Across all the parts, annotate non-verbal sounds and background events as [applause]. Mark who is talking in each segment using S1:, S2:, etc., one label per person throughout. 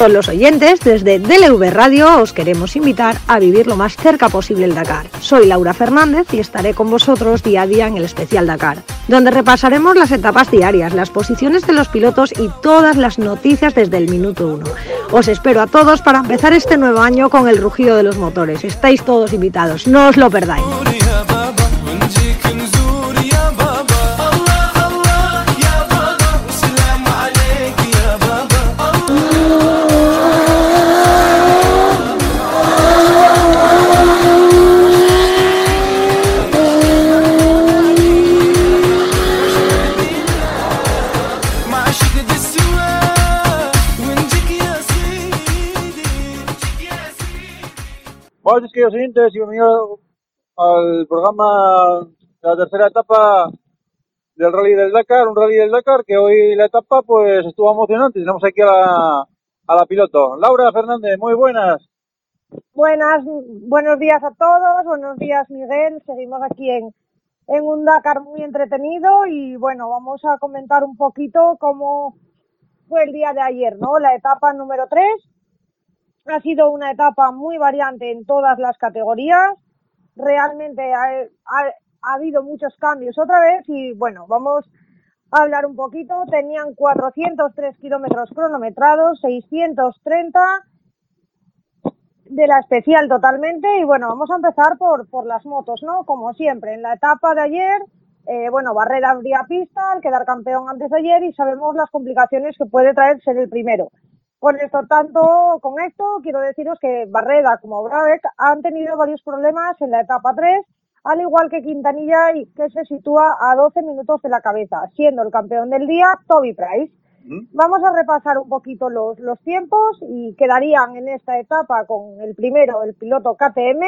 S1: todos los oyentes, desde DLV Radio os queremos invitar a vivir lo más cerca posible el Dakar. Soy Laura Fernández y estaré con vosotros día a día en el especial Dakar, donde repasaremos las etapas diarias, las posiciones de los pilotos y todas las noticias desde el minuto uno. Os espero a todos para empezar este nuevo año con el rugido de los motores. Estáis todos invitados, no os lo perdáis.
S2: Buenos queridos oyentes y bienvenidos al programa de la tercera etapa del Rally del Dakar, un Rally del Dakar que hoy la etapa pues estuvo emocionante. Tenemos aquí a la, a la piloto. Laura Fernández, muy buenas.
S3: Buenas, buenos días a todos, buenos días Miguel, seguimos aquí en, en un Dakar muy entretenido y bueno, vamos a comentar un poquito cómo fue el día de ayer, ¿no? La etapa número 3 ha sido una etapa muy variante en todas las categorías. Realmente ha, ha, habido muchos cambios otra vez y bueno, vamos a hablar un poquito. Tenían 403 kilómetros cronometrados, 630 de la especial totalmente y bueno, vamos a empezar por, por las motos, ¿no? Como siempre, en la etapa de ayer, eh, bueno, Barrera abría pista al quedar campeón antes de ayer y sabemos las complicaciones que puede traer ser el primero. Con esto, tanto con esto, quiero deciros que Barreda como Brabeck han tenido varios problemas en la etapa 3, al igual que Quintanilla, que se sitúa a 12 minutos de la cabeza, siendo el campeón del día Toby Price. Vamos a repasar un poquito los, los tiempos y quedarían en esta etapa con el primero, el piloto KTM,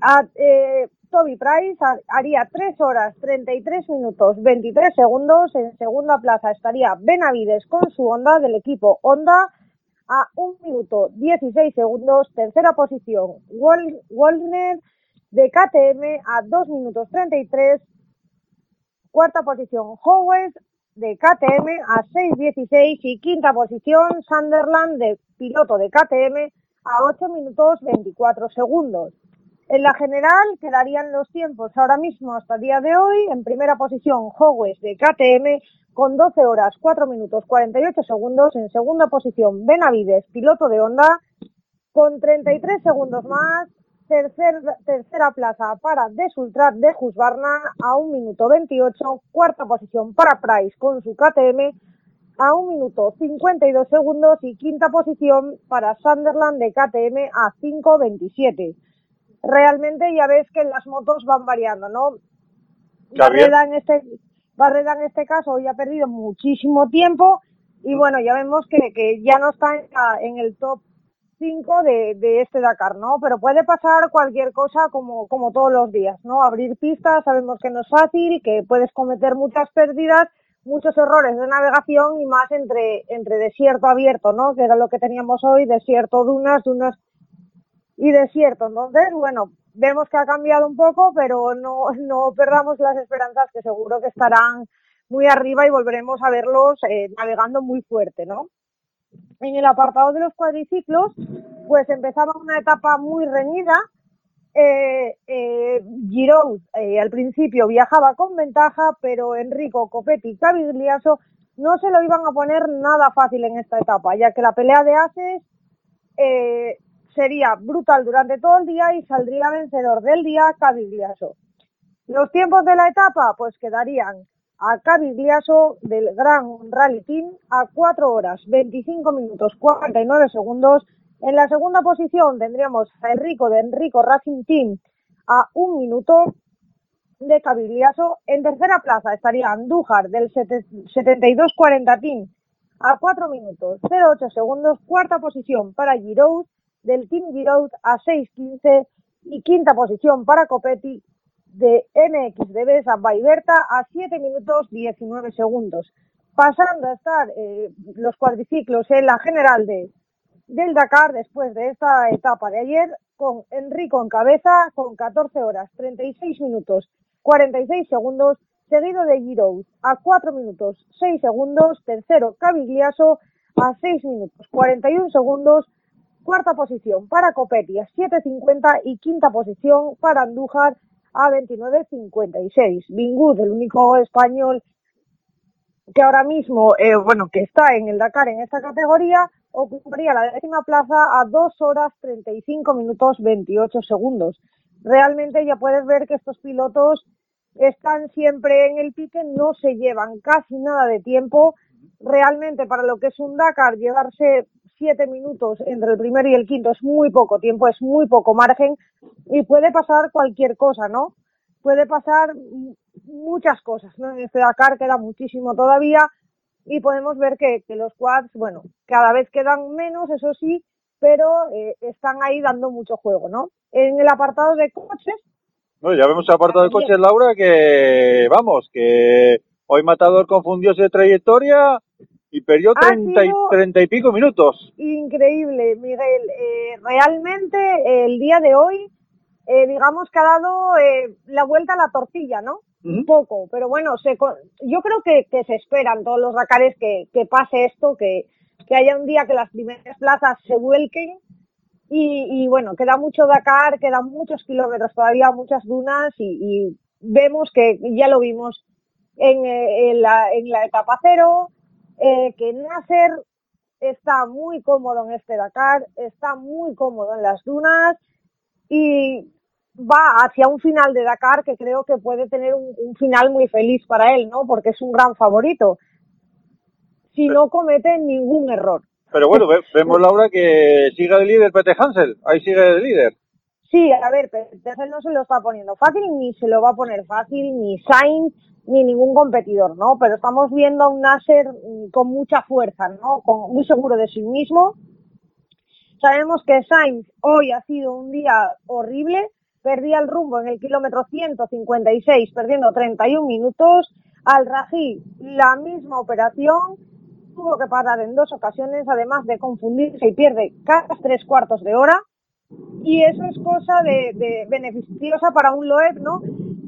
S3: a, eh, Toby Price haría 3 horas 33 minutos 23 segundos. En segunda plaza estaría Benavides con su Honda del equipo Honda a 1 minuto 16 segundos. Tercera posición Waldner de KTM a 2 minutos 33. Cuarta posición Howes de KTM a 6.16 y quinta posición Sunderland de piloto de KTM a 8 minutos 24 segundos. En la general quedarían los tiempos ahora mismo hasta el día de hoy. En primera posición, Howes de KTM con 12 horas 4 minutos 48 segundos. En segunda posición, Benavides, piloto de Honda, con 33 segundos más. Tercer, tercera plaza para Desultrat de Husqvarna a 1 minuto 28. Cuarta posición para Price con su KTM a 1 minuto 52 segundos. Y quinta posición para Sunderland de KTM a 5.27 realmente ya ves que las motos van variando, ¿no? Barreda en este Barreda en este caso hoy ha perdido muchísimo tiempo y bueno, ya vemos que, que ya no está en, el top 5 de, de este Dakar, ¿no? Pero puede pasar cualquier cosa como, como todos los días, ¿no? Abrir pistas, sabemos que no es fácil, que puedes cometer muchas pérdidas, muchos errores de navegación y más entre, entre desierto abierto, ¿no? Que era lo que teníamos hoy, desierto dunas, dunas y desierto. Entonces, bueno, vemos que ha cambiado un poco, pero no, no perdamos las esperanzas que seguro que estarán muy arriba y volveremos a verlos eh, navegando muy fuerte, ¿no? En el apartado de los cuadriciclos, pues empezaba una etapa muy reñida. Eh, eh, Giroud eh, al principio viajaba con ventaja, pero Enrico Copetti y Cavigliaso no se lo iban a poner nada fácil en esta etapa, ya que la pelea de ases eh, sería brutal durante todo el día y saldría vencedor del día Cavigliaso. Los tiempos de la etapa pues quedarían a Cavigliaso del Gran Rally Team a 4 horas 25 minutos 49 segundos. En la segunda posición tendríamos a Enrico de Enrico Racing Team a 1 minuto de Cavigliaso. En tercera plaza estaría Andújar del 72-40 Team a 4 minutos 08 segundos. Cuarta posición para Giroud del Team Giroud a 6.15 y quinta posición para Copetti de MX a Baiberta a 7 minutos 19 segundos. Pasando a estar eh, los cuadriciclos en la general de, del Dakar después de esta etapa de ayer con Enrico en cabeza con 14 horas 36 minutos 46 segundos seguido de Giroud a 4 minutos 6 segundos tercero Cavigliaso a 6 minutos 41 segundos. Cuarta posición para Copetti a 7.50 y quinta posición para Andújar a 29.56. Bingud, el único español que ahora mismo, eh, bueno, que está en el Dakar en esta categoría, ocuparía la décima plaza a 2 horas 35 minutos 28 segundos. Realmente ya puedes ver que estos pilotos están siempre en el pique, no se llevan casi nada de tiempo. Realmente para lo que es un Dakar, llevarse siete minutos entre el primero y el quinto es muy poco tiempo, es muy poco margen y puede pasar cualquier cosa, ¿no? Puede pasar muchas cosas, ¿no? En este Dakar queda muchísimo todavía y podemos ver que, que los quads, bueno, cada vez quedan menos, eso sí, pero eh, están ahí dando mucho juego, ¿no? En el apartado de coches.
S2: Bueno, ya vemos el apartado de coches, Laura, que vamos, que hoy Matador confundióse de trayectoria y perdió treinta y, treinta y pico minutos.
S3: Increíble, Miguel. Eh, realmente el día de hoy, eh, digamos que ha dado eh, la vuelta a la tortilla, ¿no? Un poco, pero bueno, se, yo creo que, que se esperan todos los Dakares que, que pase esto, que, que haya un día que las primeras plazas se vuelquen y, y bueno, queda mucho Dakar, quedan muchos kilómetros todavía, muchas dunas y, y vemos que ya lo vimos en, en, la, en la etapa cero, eh, que Nasser está muy cómodo en este Dakar, está muy cómodo en las dunas y va hacia un final de Dakar que creo que puede tener un, un final muy feliz para él, ¿no? Porque es un gran favorito. Si no comete ningún error.
S2: Pero bueno, vemos Laura que sigue de líder Pete Hansel, ahí sigue de líder.
S3: Sí, a ver, Pete Hansel no se lo está poniendo fácil, ni se lo va a poner fácil, ni Sainz, ni ningún competidor, ¿no? Pero estamos viendo a un Nasser con mucha fuerza, ¿no? Muy seguro de sí mismo. Sabemos que Sainz hoy ha sido un día horrible, perdía el rumbo en el kilómetro 156, perdiendo 31 minutos. Al Rají, la misma operación, tuvo que parar en dos ocasiones, además de confundirse y pierde cada tres cuartos de hora. Y eso es cosa de, de beneficiosa para un Loeb, ¿no?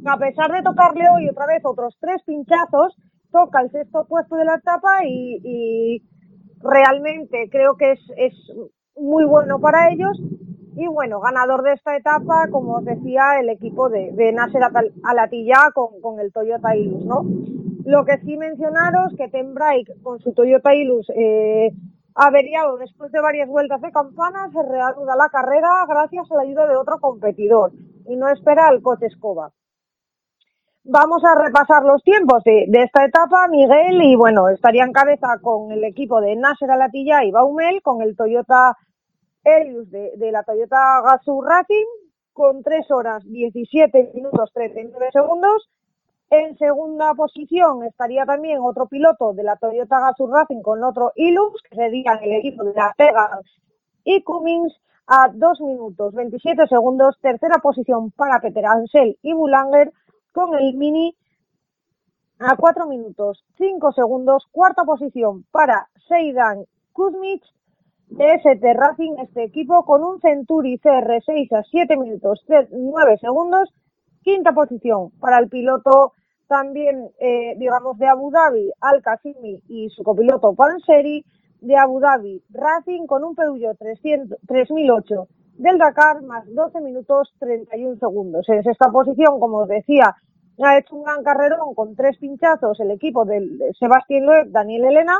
S3: A pesar de tocarle hoy otra vez otros tres pinchazos, toca el sexto puesto de la etapa y, realmente creo que es, muy bueno para ellos. Y bueno, ganador de esta etapa, como os decía, el equipo de, de Nasser Alatilla con, con el Toyota Hilux, ¿no? Lo que sí mencionaros que Ten Brake con su Toyota Hilux eh, averiado después de varias vueltas de campana se reanuda la carrera gracias a la ayuda de otro competidor y no espera al coche escoba. Vamos a repasar los tiempos de, esta etapa, Miguel, y bueno, estaría en cabeza con el equipo de Nasser Alatilla y Baumel, con el Toyota Helios de, la Toyota Gazoo Racing, con 3 horas 17 minutos 39 segundos. En segunda posición estaría también otro piloto de la Toyota Gazoo Racing con otro Hilux, que sería el equipo de la Pega y Cummins, a 2 minutos 27 segundos. Tercera posición para Peter Ansel y Bulanger con el Mini a 4 minutos 5 segundos. Cuarta posición para Seidan Kuzmich de ST Racing, este equipo con un Centuri CR6 a 7 minutos 9 segundos. Quinta posición para el piloto también, eh, digamos, de Abu Dhabi, Al Qasimi y su copiloto Panseri de Abu Dhabi Racing con un Peugeot 300, 3008 del Dakar más 12 minutos 31 segundos. En esta posición, como os decía, ha hecho un gran carrerón con tres pinchazos el equipo del Sebastián Loeb, Daniel Elena,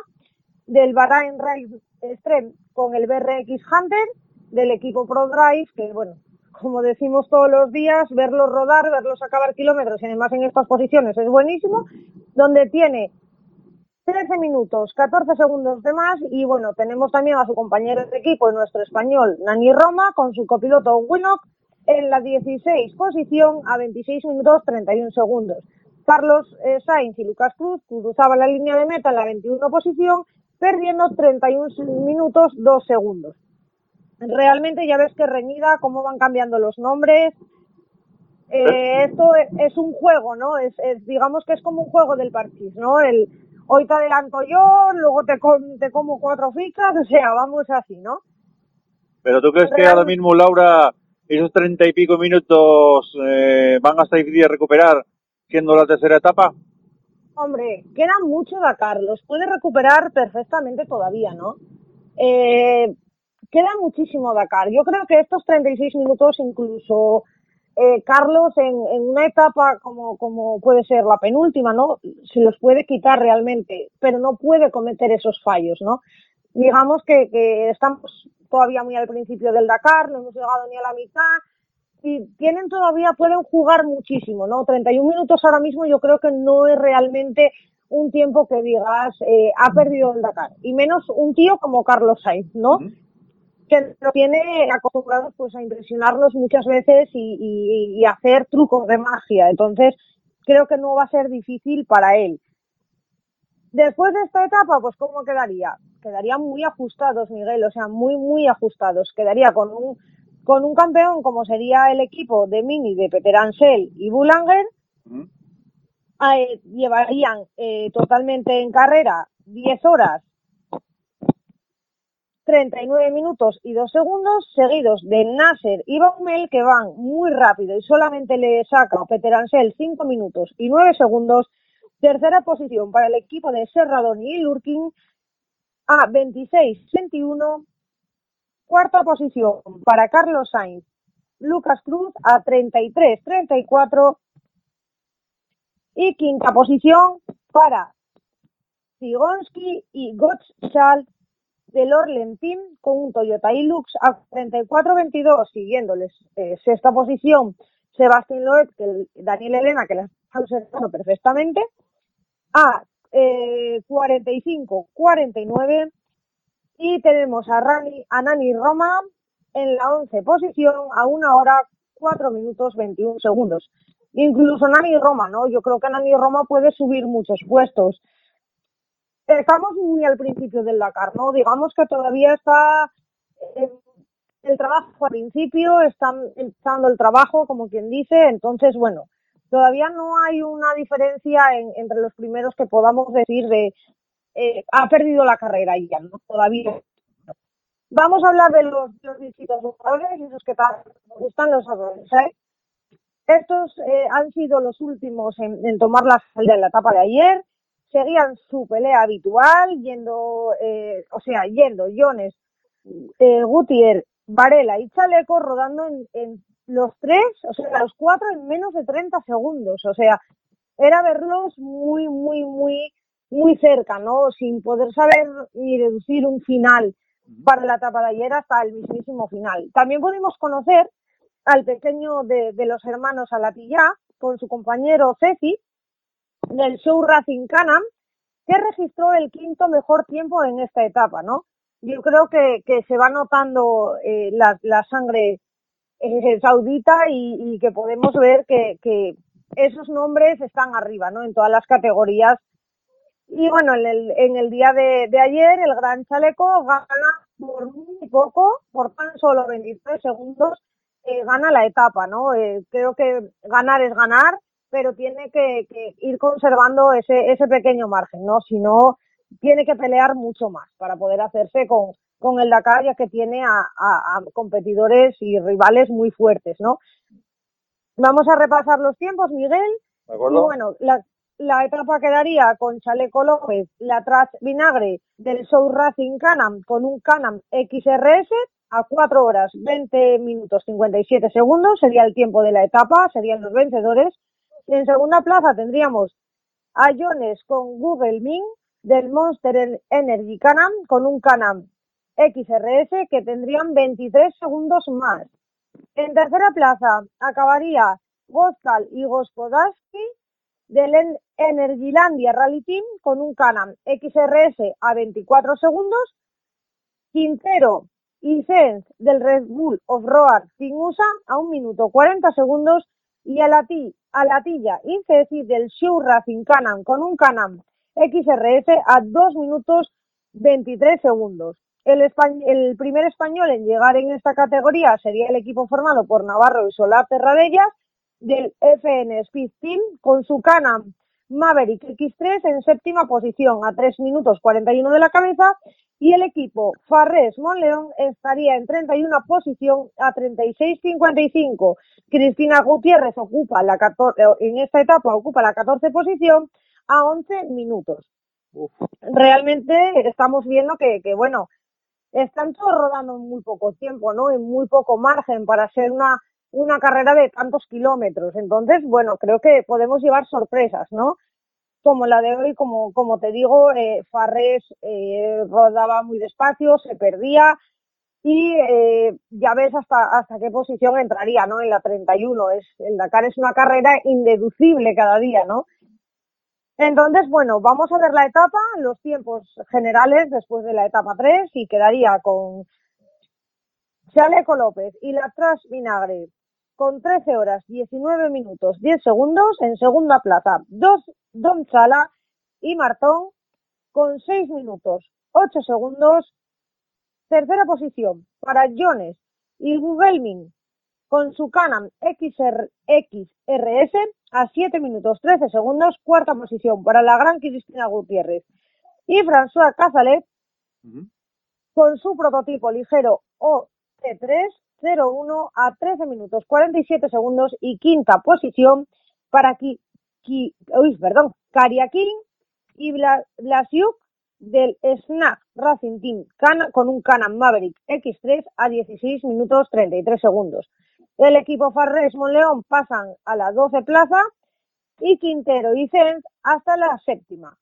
S3: del Bahrain Race Extreme con el BRX Hunter, del equipo Pro Drive, que bueno, como decimos todos los días, verlos rodar, verlos acabar kilómetros y además en estas posiciones es buenísimo, donde tiene 13 minutos, 14 segundos de más y bueno, tenemos también a su compañero de equipo, nuestro español, Nani Roma, con su copiloto Winnock en la 16 posición a 26 minutos 31 segundos. Carlos eh, Sainz y Lucas Cruz cruzaban la línea de meta en la 21 posición, perdiendo 31 minutos 2 segundos. Realmente ya ves que reñida cómo van cambiando los nombres. Eh, esto es, un juego, ¿no? Es, es, digamos que es como un juego del parchís, ¿no? El hoy te adelanto yo, luego te, te como cuatro ficas, [laughs] o sea, vamos así, ¿no?
S2: Pero tú crees que ahora mismo Laura esos treinta y pico minutos eh, van a estar difíciles de recuperar siendo la tercera etapa?
S3: Hombre, queda mucho Dakar, los puede recuperar perfectamente todavía, ¿no? Eh, queda muchísimo Dakar. Yo creo que estos 36 minutos, incluso eh, Carlos, en, en, una etapa como, como puede ser la penúltima, ¿no? Se los puede quitar realmente, pero no puede cometer esos fallos, ¿no? Digamos que, que estamos todavía muy al principio del Dakar, no hemos llegado ni a la mitad, y tienen todavía, pueden jugar muchísimo, ¿no? 31 minutos ahora mismo yo creo que no es realmente un tiempo que digas, eh, ha perdido el Dakar. Y menos un tío como Carlos Sainz, ¿no? Que lo tiene acostumbrado pues a impresionarlos muchas veces y, y, y hacer trucos de magia. Entonces, creo que no va a ser difícil para él. Después de esta etapa, pues ¿cómo quedaría? Quedaría muy ajustados, Miguel, o sea, muy, muy ajustados. Quedaría con un con un campeón como sería el equipo de Mini de Peter Ansel y eh, llevarían eh, totalmente en carrera 10 horas 39 minutos y 2 segundos, seguidos de Nasser y Baumel, que van muy rápido y solamente le saca a Peter Ansel 5 minutos y 9 segundos. Tercera posición para el equipo de Serradoni y Lurkin a 26-21. Cuarta posición para Carlos Sainz, Lucas Cruz a 33-34. Y quinta posición para Sigonski y Gottschalk del Orlen Team con un Toyota Hilux a 34-22, siguiéndoles eh, sexta posición Sebastián Loeb, que el- Daniel Elena, que la está observando perfectamente, a eh, 45-49 y tenemos a, Rani, Nani Roma en la 11 posición a una hora 4 minutos 21 segundos. Incluso Nani Roma, ¿no? Yo creo que Nani Roma puede subir muchos puestos. Estamos muy al principio del Dakar, ¿no? Digamos que todavía está eh, el trabajo al principio, está empezando el trabajo, como quien dice, entonces, bueno, todavía no hay una diferencia en- entre los primeros que podamos decir de eh, ha perdido la carrera ya, ¿no? Todavía. Vamos a hablar de los, los distintos jugadores, esos que nos gustan los ¿sabes? Estos eh, han sido los últimos en, en tomar la salida en la etapa de ayer. Seguían su pelea habitual, yendo, eh, o sea, yendo Jones, eh, Gutier, Varela y Chaleco rodando en, en los tres, o sea, los cuatro en menos de 30 segundos. O sea, era verlos muy, muy, muy, muy cerca, ¿no? Sin poder saber ni deducir un final para la etapa de ayer hasta el mismísimo final. También pudimos conocer al pequeño de, de los hermanos Alatillá con su compañero Ceci del show Racing Canam que registró el quinto mejor tiempo en esta etapa, ¿no? Yo creo que, se va notando eh, la, la sangre eh, saudita y, y que podemos ver que, que esos nombres están arriba, ¿no? En todas las categorías. Y bueno, en el, en el día de, de ayer, el Gran Chaleco gana por muy poco, por tan solo 23 segundos, eh, gana la etapa, ¿no? Eh, creo que ganar es ganar, pero tiene que, que ir conservando ese, ese pequeño margen, ¿no? Si no, tiene que pelear mucho más para poder hacerse con, con el Dakar, ya que tiene a, a, a competidores y rivales muy fuertes, ¿no? Vamos a repasar los tiempos, Miguel.
S2: ¿De
S3: Y
S2: acuerdo?
S3: bueno, la, la etapa quedaría con Chaleco López, la Tras Vinagre del Show Racing Canam con un Canam XRS a 4 horas 20 minutos 57 segundos, sería el tiempo de la etapa, serían los vencedores. En segunda plaza tendríamos a Jones con Google Ming del Monster Energy Canam con un Canam XRS que tendrían 23 segundos más. En tercera plaza acabaría Goskal y Gospodarsky del En- Energylandia Rally Team con un Canam XRS a 24 segundos. Quintero y Sens del Red Bull Off-Road Team USA a 1 minuto 40 segundos. Y a la, ti, a la Tilla y Ceci del Show Racing Canam con un Canam XRS a 2 minutos 23 segundos. El, el primer español en llegar en esta categoría sería el equipo formado por Navarro y Solar Terradellas del FN Speed Team con su Canam Maverick X3 en séptima posición a 3 minutos 41 de la cabeza y el equipo Farres Monleón estaría en 31 posición a 36.55. Cristina Gutiérrez ocupa la 14, en esta etapa ocupa la 14 posición a 11 minutos. Realmente estamos viendo que, que, bueno, están todos rodando en muy poco tiempo, ¿no? En muy poco margen para ser una, una carrera de tantos kilómetros. Entonces, bueno, creo que podemos llevar sorpresas, ¿no? Como la de hoy, como, como te digo, eh, Farrés eh, rodaba muy despacio, se perdía, y eh, ya ves hasta hasta qué posición entraría, ¿no? En la 31. Es, el Dakar es una carrera indeducible cada día, ¿no? Entonces, bueno, vamos a ver la etapa, los tiempos generales después de la etapa 3 y quedaría con Chaleco López y la Tras Vinagre con 13 horas 19 minutos 10 segundos en segunda plaza. Dos Don Chala y Martón con 6 minutos 8 segundos. Tercera posición para Jones y Gugelmin con su Canon XR, XRS a 7 minutos 13 segundos. Cuarta posición para la gran Cristina Gutiérrez y François Cazalet con su prototipo ligero OT3 01 a 13 minutos 47 segundos. Y quinta posición para Ki, Ki, uy, perdón, Kariakin y Blasiuk del Snack Racing Team con un Canon Maverick X3 a 16 minutos 33 segundos. El equipo Farres Monleón pasan a la 12 plaza y Quintero y Cenz hasta la séptima.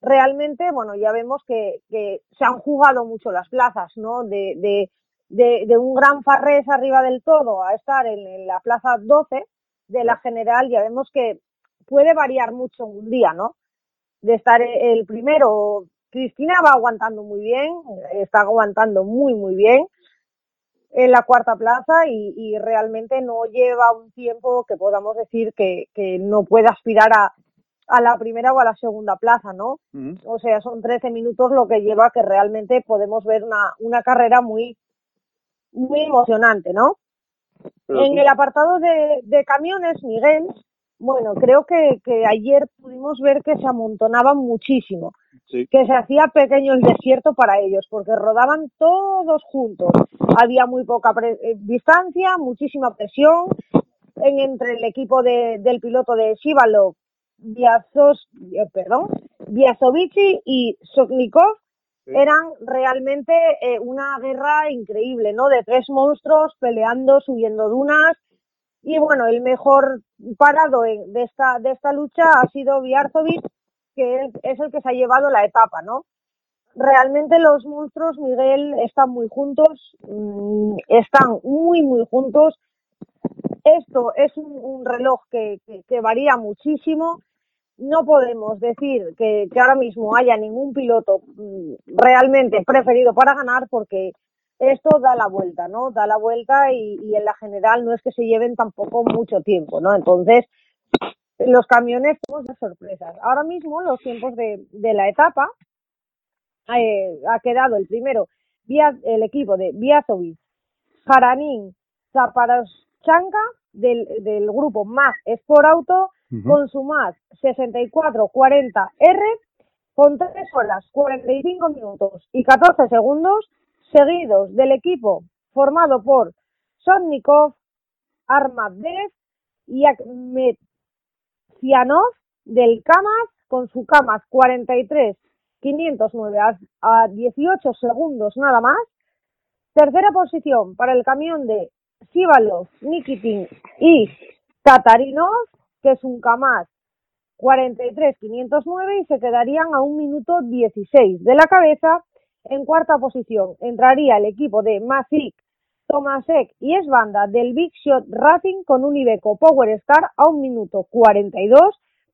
S3: Realmente, bueno, ya vemos que, que se han jugado mucho las plazas, ¿no? De, de, de, de un gran Farres arriba del todo a estar en, en, la plaza 12 de la general, ya vemos que puede variar mucho un día, ¿no? De estar el primero Cristina va aguantando muy bien, está aguantando muy, muy bien en la cuarta plaza y, y realmente no lleva un tiempo que podamos decir que, que no puede aspirar a, a, la primera o a la segunda plaza, ¿no? Uh -huh. O sea, son 13 minutos lo que lleva que realmente podemos ver una, una carrera muy, muy emocionante, ¿no? Pero en el apartado de, de camiones, Miguel, bueno, creo que, que ayer pudimos ver que se amontonaban muchísimo sí. que se hacía pequeño el desierto para ellos, porque rodaban todos juntos. Había muy poca eh, distancia, muchísima presión en, entre el equipo de, del piloto de Shivalov, Biazos, eh, perdón, Biazovici y Soknikov. Sí. Eran realmente eh, una guerra increíble, ¿no? De tres monstruos peleando, subiendo dunas. Y bueno, el mejor parado de, esta, de esta lucha ha sido Biarzovic, que es el que se ha llevado la etapa, ¿no? Realmente los monstruos, Miguel, están muy juntos, mmm, están muy, muy juntos. Esto es un, reloj que, que, que, varía muchísimo. No podemos decir que, que ahora mismo haya ningún piloto mmm, realmente preferido para ganar porque esto da la vuelta, ¿no? Da la vuelta y, y en la general no es que se lleven tampoco mucho tiempo, ¿no? Entonces, los camiones tenemos de sorpresas. Ahora mismo los tiempos de, de la etapa eh, ha quedado el primero el equipo de Biazovic, Jaranín, Zaparoschanka del, del grupo MAG Sport Auto uh -huh. con su MAG 6440R con 3 horas 45 minutos y 14 segundos seguidos del equipo formado por Sotnikov, Armadez y Akmet Cianov del Camas con su Camas 43 509 a, a 18 segundos nada más. Tercera posición para el camión de Sivalov, Nikitin y Tatarinov, que es un Kamaz 43-509 y se quedarían a un minuto 16 de la cabeza. En cuarta posición entraría el equipo de Masik, Tomasek y Esbanda del Big Shot Racing con un Iveco Power Star a un minuto 42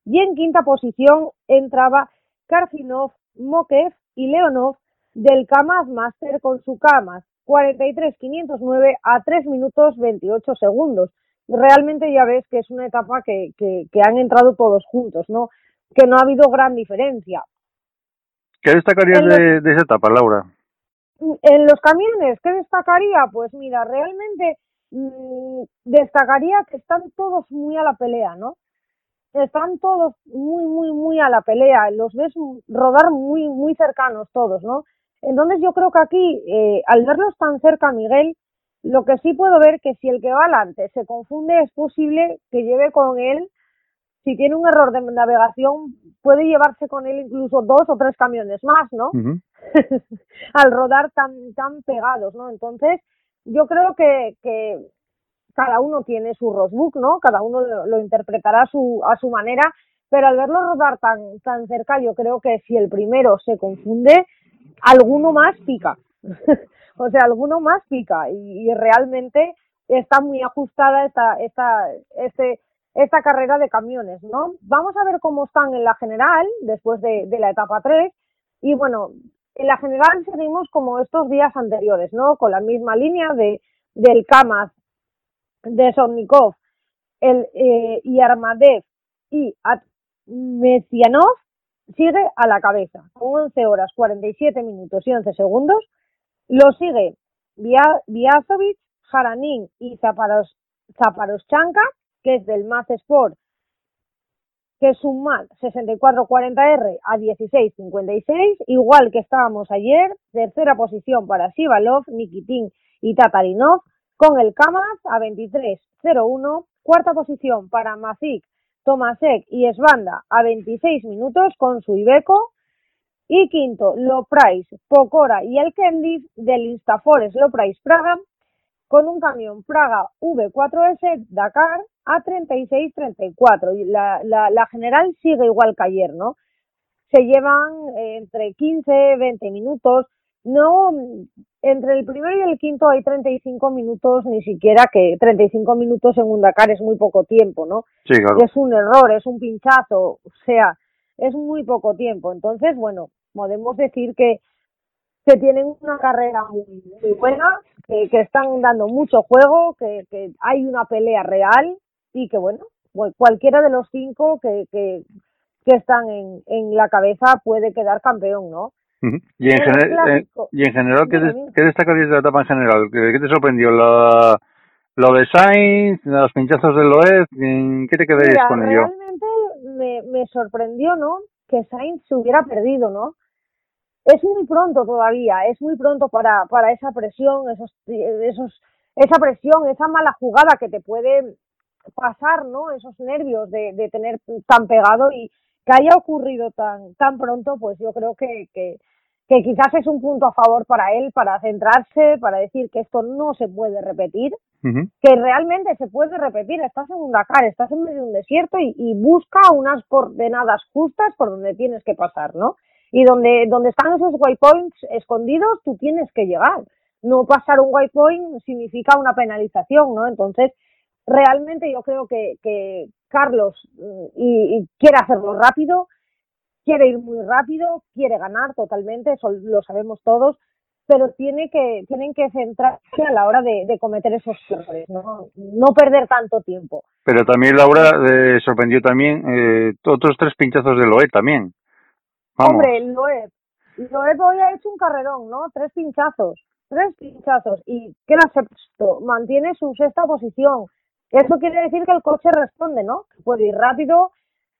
S3: y en quinta posición entraba Karfinov, Mokev y Leonov del Kamaz Master con su Kamaz 43-509 a 3 minutos 28 segundos. Realmente ya ves que es una etapa que, que han entrado todos juntos, ¿no? Que no ha habido gran diferencia.
S2: ¿Qué destacarías los... de, de esa etapa, Laura?
S3: En los camiones, ¿qué destacaría? Pues mira, realmente mmm, destacaría que están todos muy a la pelea, ¿no? Están todos muy, muy, muy a la pelea. Los ves rodar muy, muy cercanos todos, ¿no? Entonces yo creo que aquí, eh, al verlos tan cerca, Miguel, lo que sí puedo ver que si el que va adelante se confunde, es posible que lleve con él si tiene un error de navegación, puede llevarse con él incluso dos o tres camiones más, ¿no? [laughs] Al rodar tan, tan pegados, ¿no? Entonces, yo creo que, que cada uno tiene su roadbook, ¿no? Cada uno lo, interpretará a su, a su manera, pero al verlo rodar tan, tan cerca, yo creo que si el primero se confunde, alguno más pica. [laughs] o sea, alguno más pica y, realmente está muy ajustada esta, esta, este, esta carrera de camiones, ¿no? Vamos a ver cómo están en la general después de, la etapa 3 y bueno, en la general seguimos como estos días anteriores, ¿no? Con la misma línea de del Kamaz, de Sotnikov, el eh, y Armadev y Mesianov sigue a la cabeza, con 11 horas 47 minutos y 11 segundos. Lo sigue Viazovic, Jaranin y Zaparos, Zaparoschanka, que es del Math Sport, que es un MAT 6440R a 1656, igual que estábamos ayer. Tercera posición para Sivalov, Nikitin y Tatarinov, con el Kamaz a 2301. Cuarta posición para Mazik, Tomasek y Esbanda a 26 minutos con su Ibeco. Y quinto, Price, Pocora y el Kendis del Instafores Price Praga con un camión Praga V4S Dakar a 36-34. La, la, la general sigue igual que ayer, ¿no? Se llevan eh, entre 15, 20 minutos. No, entre el primero y el quinto hay 35 minutos, ni siquiera que 35 minutos en un Dakar es muy poco tiempo, ¿no?
S2: Sí, claro.
S3: Es un error, es un pinchazo, o sea, es muy poco tiempo. Entonces, bueno, podemos decir que, que tienen una carrera muy, muy buena, que, que están dando mucho juego, que, que hay una pelea real y que, bueno, cualquiera de los cinco que, que, que están en, en la cabeza puede quedar campeón, ¿no?
S2: Y en, general, y en general, ¿qué, ¿qué destacarías de la etapa en general? ¿Qué, te sorprendió? ¿Lo, lo de Sainz, los pinchazos de Loeb? ¿Qué te quedarías con ello?
S3: Realmente me, me sorprendió, ¿no? Que Sainz se hubiera perdido, ¿no? es muy pronto todavía, es muy pronto para, para esa presión, esos, esos, esa presión, esa mala jugada que te puede pasar, ¿no? Esos nervios de, de tener tan pegado y que haya ocurrido tan, tan pronto, pues yo creo que, que, que quizás es un punto a favor para él, para centrarse, para decir que esto no se puede repetir, que realmente se puede repetir, estás en un Dakar, estás en medio de un desierto y, y busca unas coordenadas justas por donde tienes que pasar, ¿no? y donde, donde están esos waypoints escondidos, tú tienes que llegar. No pasar un waypoint significa una penalización, ¿no? Entonces, realmente yo creo que, que Carlos mm, y, quiere hacerlo rápido, quiere ir muy rápido, quiere ganar totalmente, eso lo sabemos todos, pero tiene que, tienen que centrarse a la hora de, de cometer esos errores, ¿no? no perder tanto tiempo.
S2: Pero también Laura eh, sorprendió también eh, otros tres pinchazos de Loe también.
S3: Hombre, Loeb. Loeb hoy ha hecho un carrerón, ¿no? Tres pinchazos. Tres pinchazos. Y queda sexto. Mantiene su sexta posición. Eso quiere decir que el coche responde, ¿no? Puede ir rápido,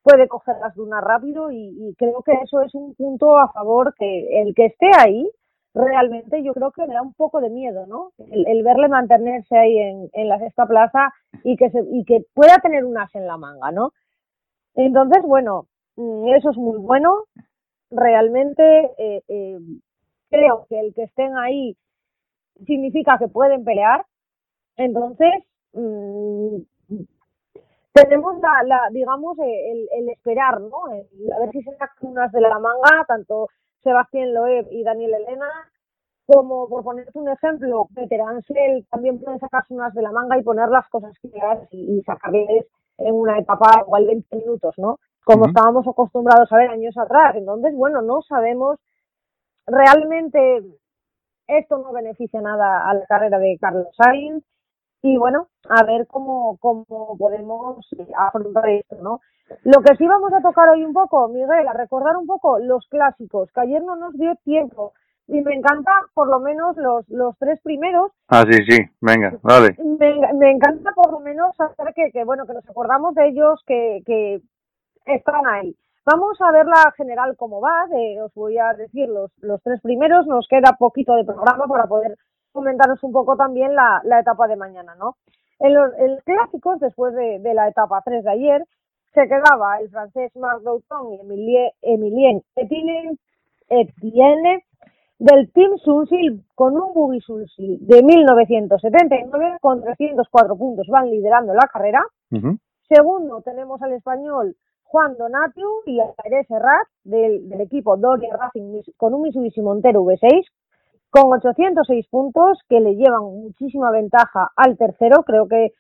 S3: puede coger las dunas rápido y, creo que eso es un punto a favor que el que esté ahí realmente yo creo que le da un poco de miedo, ¿no? El, verle mantenerse ahí en, la sexta plaza y que se, y que pueda tener un as en la manga, ¿no? Entonces, bueno, mm, eso es muy bueno realmente eh, eh, creo que el que estén ahí significa que pueden pelear. Entonces, mmm, tenemos la, la digamos, eh, el, el, esperar, ¿no? a ver si se sacan unas de la manga, tanto Sebastián Loeb y Daniel Elena, como por ponerte un ejemplo, Peter Ansel también pueden sacarse unas de la manga y poner las cosas claras y, y sacarles en una etapa igual 20 minutos, ¿no? como estábamos acostumbrados a ver años atrás. Entonces, bueno, no sabemos realmente esto no beneficia nada a la carrera de Carlos Sainz y bueno, a ver cómo, cómo podemos afrontar esto, ¿no? Lo que sí vamos a tocar hoy un poco, Miguel, a recordar un poco los clásicos, que ayer no nos dio tiempo y me encanta por lo menos los, los tres primeros.
S2: Ah, sí, sí, venga, vale.
S3: Me, me encanta por lo menos saber que, que, bueno, que nos acordamos de ellos, que, que están ahí. Vamos a ver la general cómo va, os voy a decir los, los tres primeros, nos queda poquito de programa para poder comentaros un poco también la, la etapa de mañana, ¿no? En los clásicos, después de, de, la etapa 3 de ayer, se quedaba el francés Marc Douton y Emilien, Emilien Etienne, Etienne del Team Sunsil con un Buggy Sunsil de 1979 con 304 puntos. Van liderando la carrera. Segundo, tenemos al español Juan Donatiu y a Serrat del, del, equipo Doria Racing con un Mitsubishi Montero V6 con 806 puntos que le llevan muchísima ventaja al tercero. Creo que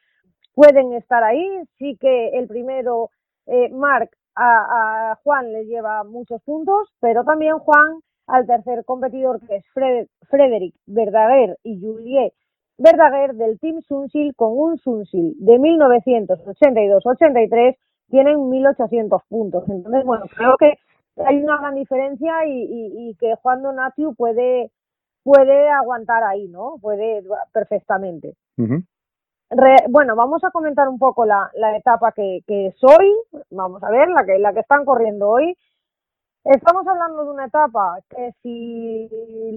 S3: pueden estar ahí. Sí que el primero, eh, Marc, a, a, Juan le lleva muchos puntos, pero también Juan al tercer competidor que es Fred, Frederick Verdaguer y Juliet Verdaguer del Team Sunsil con un Sunsil de 1982-83 tienen 1.800 puntos. Entonces, bueno, creo que hay una gran diferencia y que Juan Donatiu puede puede aguantar ahí, ¿no? Puede perfectamente.
S2: Uh -huh.
S3: Re, bueno, vamos a comentar un poco la, la etapa que, que es hoy. Vamos a ver la que la que están corriendo hoy. Estamos hablando de una etapa que si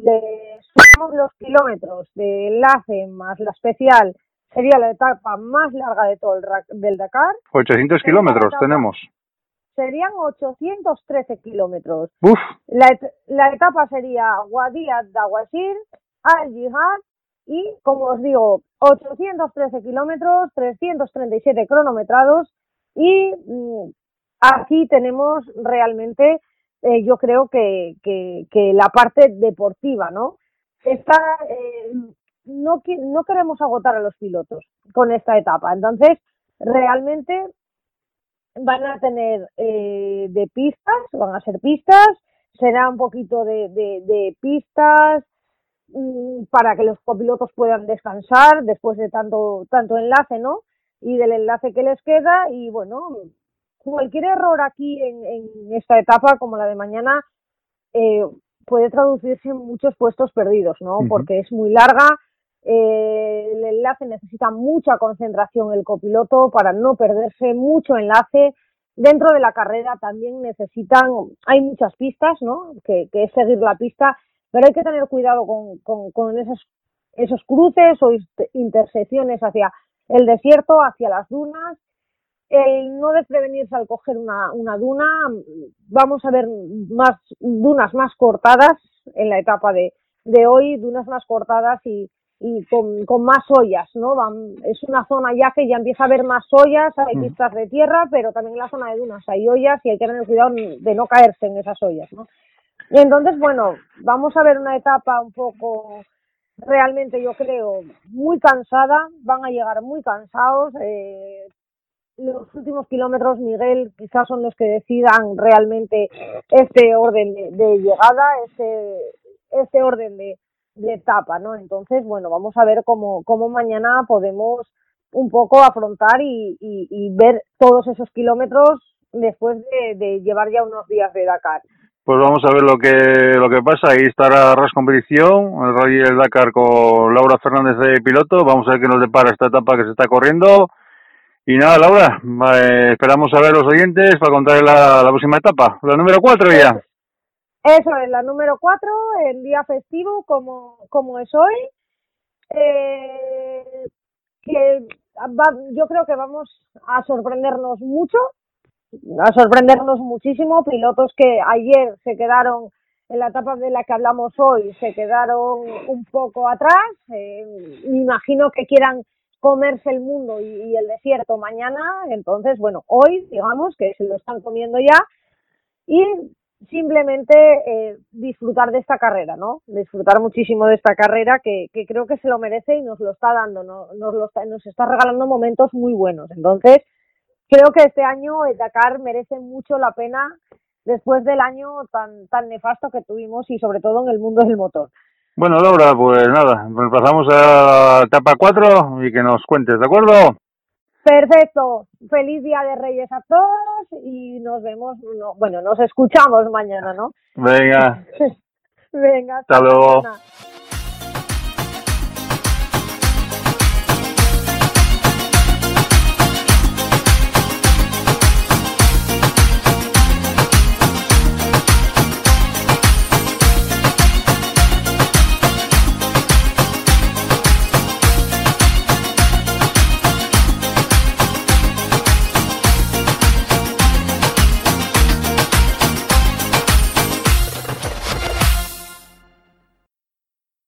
S3: le sumamos los kilómetros de enlace más la especial, sería la etapa más larga de todo el del Dakar.
S2: 800 kilómetros tenemos.
S3: Serían 813 kilómetros. La, et la etapa sería Guadía Dawasir, Al Jihad y, como os digo, 813 kilómetros, 337 cronometrados y mmm, aquí tenemos realmente eh, yo creo que, que, que, la parte deportiva, ¿no? Está, eh, no, no queremos agotar a los pilotos con esta etapa. Entonces, realmente van a tener eh, de pistas, van a ser pistas, será un poquito de, de, de pistas mmm, para que los copilotos puedan descansar después de tanto, tanto enlace, ¿no? Y del enlace que les queda y bueno, cualquier error aquí en, en esta etapa, como la de mañana, eh, puede traducirse en muchos puestos perdidos, ¿no? Uh -huh. Porque es muy larga, eh, el enlace necesita mucha concentración el copiloto para no perderse mucho enlace. Dentro de la carrera también necesitan, hay muchas pistas, ¿no? Que, es seguir la pista, pero hay que tener cuidado con, con, con esos, esos cruces o intersecciones hacia el desierto, hacia las dunas, el no desprevenirse al coger una, una duna, vamos a ver más dunas más cortadas en la etapa de, de hoy, dunas más cortadas y, y con, con más ollas, ¿no? Van, es una zona ya que ya empieza a haber más ollas, hay pistas de tierra, pero también en la zona de dunas hay ollas y hay que tener cuidado de no caerse en esas ollas, ¿no? Y entonces, bueno, vamos a ver una etapa un poco realmente yo creo muy cansada, van a llegar muy cansados, eh, los últimos kilómetros, Miguel, quizás son los que decidan realmente este orden de, de llegada, este, este orden de, de, etapa, ¿no? Entonces, bueno, vamos a ver cómo, cómo mañana podemos un poco afrontar y, y, y ver todos esos kilómetros después de, de, llevar ya unos días de Dakar.
S2: Pues vamos a ver lo que lo que pasa. Ahí estará Ras Competición, el Rally del Dakar con Laura Fernández de piloto. Vamos a ver qué nos depara esta etapa que se está corriendo. Y nada, Laura, eh, esperamos a ver los oyentes para contar la, la próxima etapa, la número 4 ya.
S3: Eso es, la número 4, el día festivo, como, como es hoy. Eh, que yo creo que vamos a sorprendernos mucho, a sorprendernos muchísimo. Pilotos que ayer se quedaron en la etapa de la que hablamos hoy, se quedaron un poco atrás. Eh, me imagino que quieran comerse el mundo y, y, el desierto mañana, entonces, bueno, hoy, digamos, que se lo están comiendo ya, y simplemente eh, disfrutar de esta carrera, ¿no? Disfrutar muchísimo de esta carrera que, creo que se lo merece y nos lo está dando, ¿no? nos, lo está, nos está regalando momentos muy buenos. Entonces, creo que este año el Dakar merece mucho la pena después del año tan, tan nefasto que tuvimos y sobre todo en el mundo del motor.
S2: Bueno, Laura, pues nada, pasamos a etapa 4 y que nos cuentes, ¿de acuerdo?
S3: Perfecto. Feliz Día de Reyes a todos y nos vemos, no, bueno, nos escuchamos mañana, ¿no?
S2: Venga. [laughs]
S3: Venga.
S2: Hasta, hasta luego. Mañana.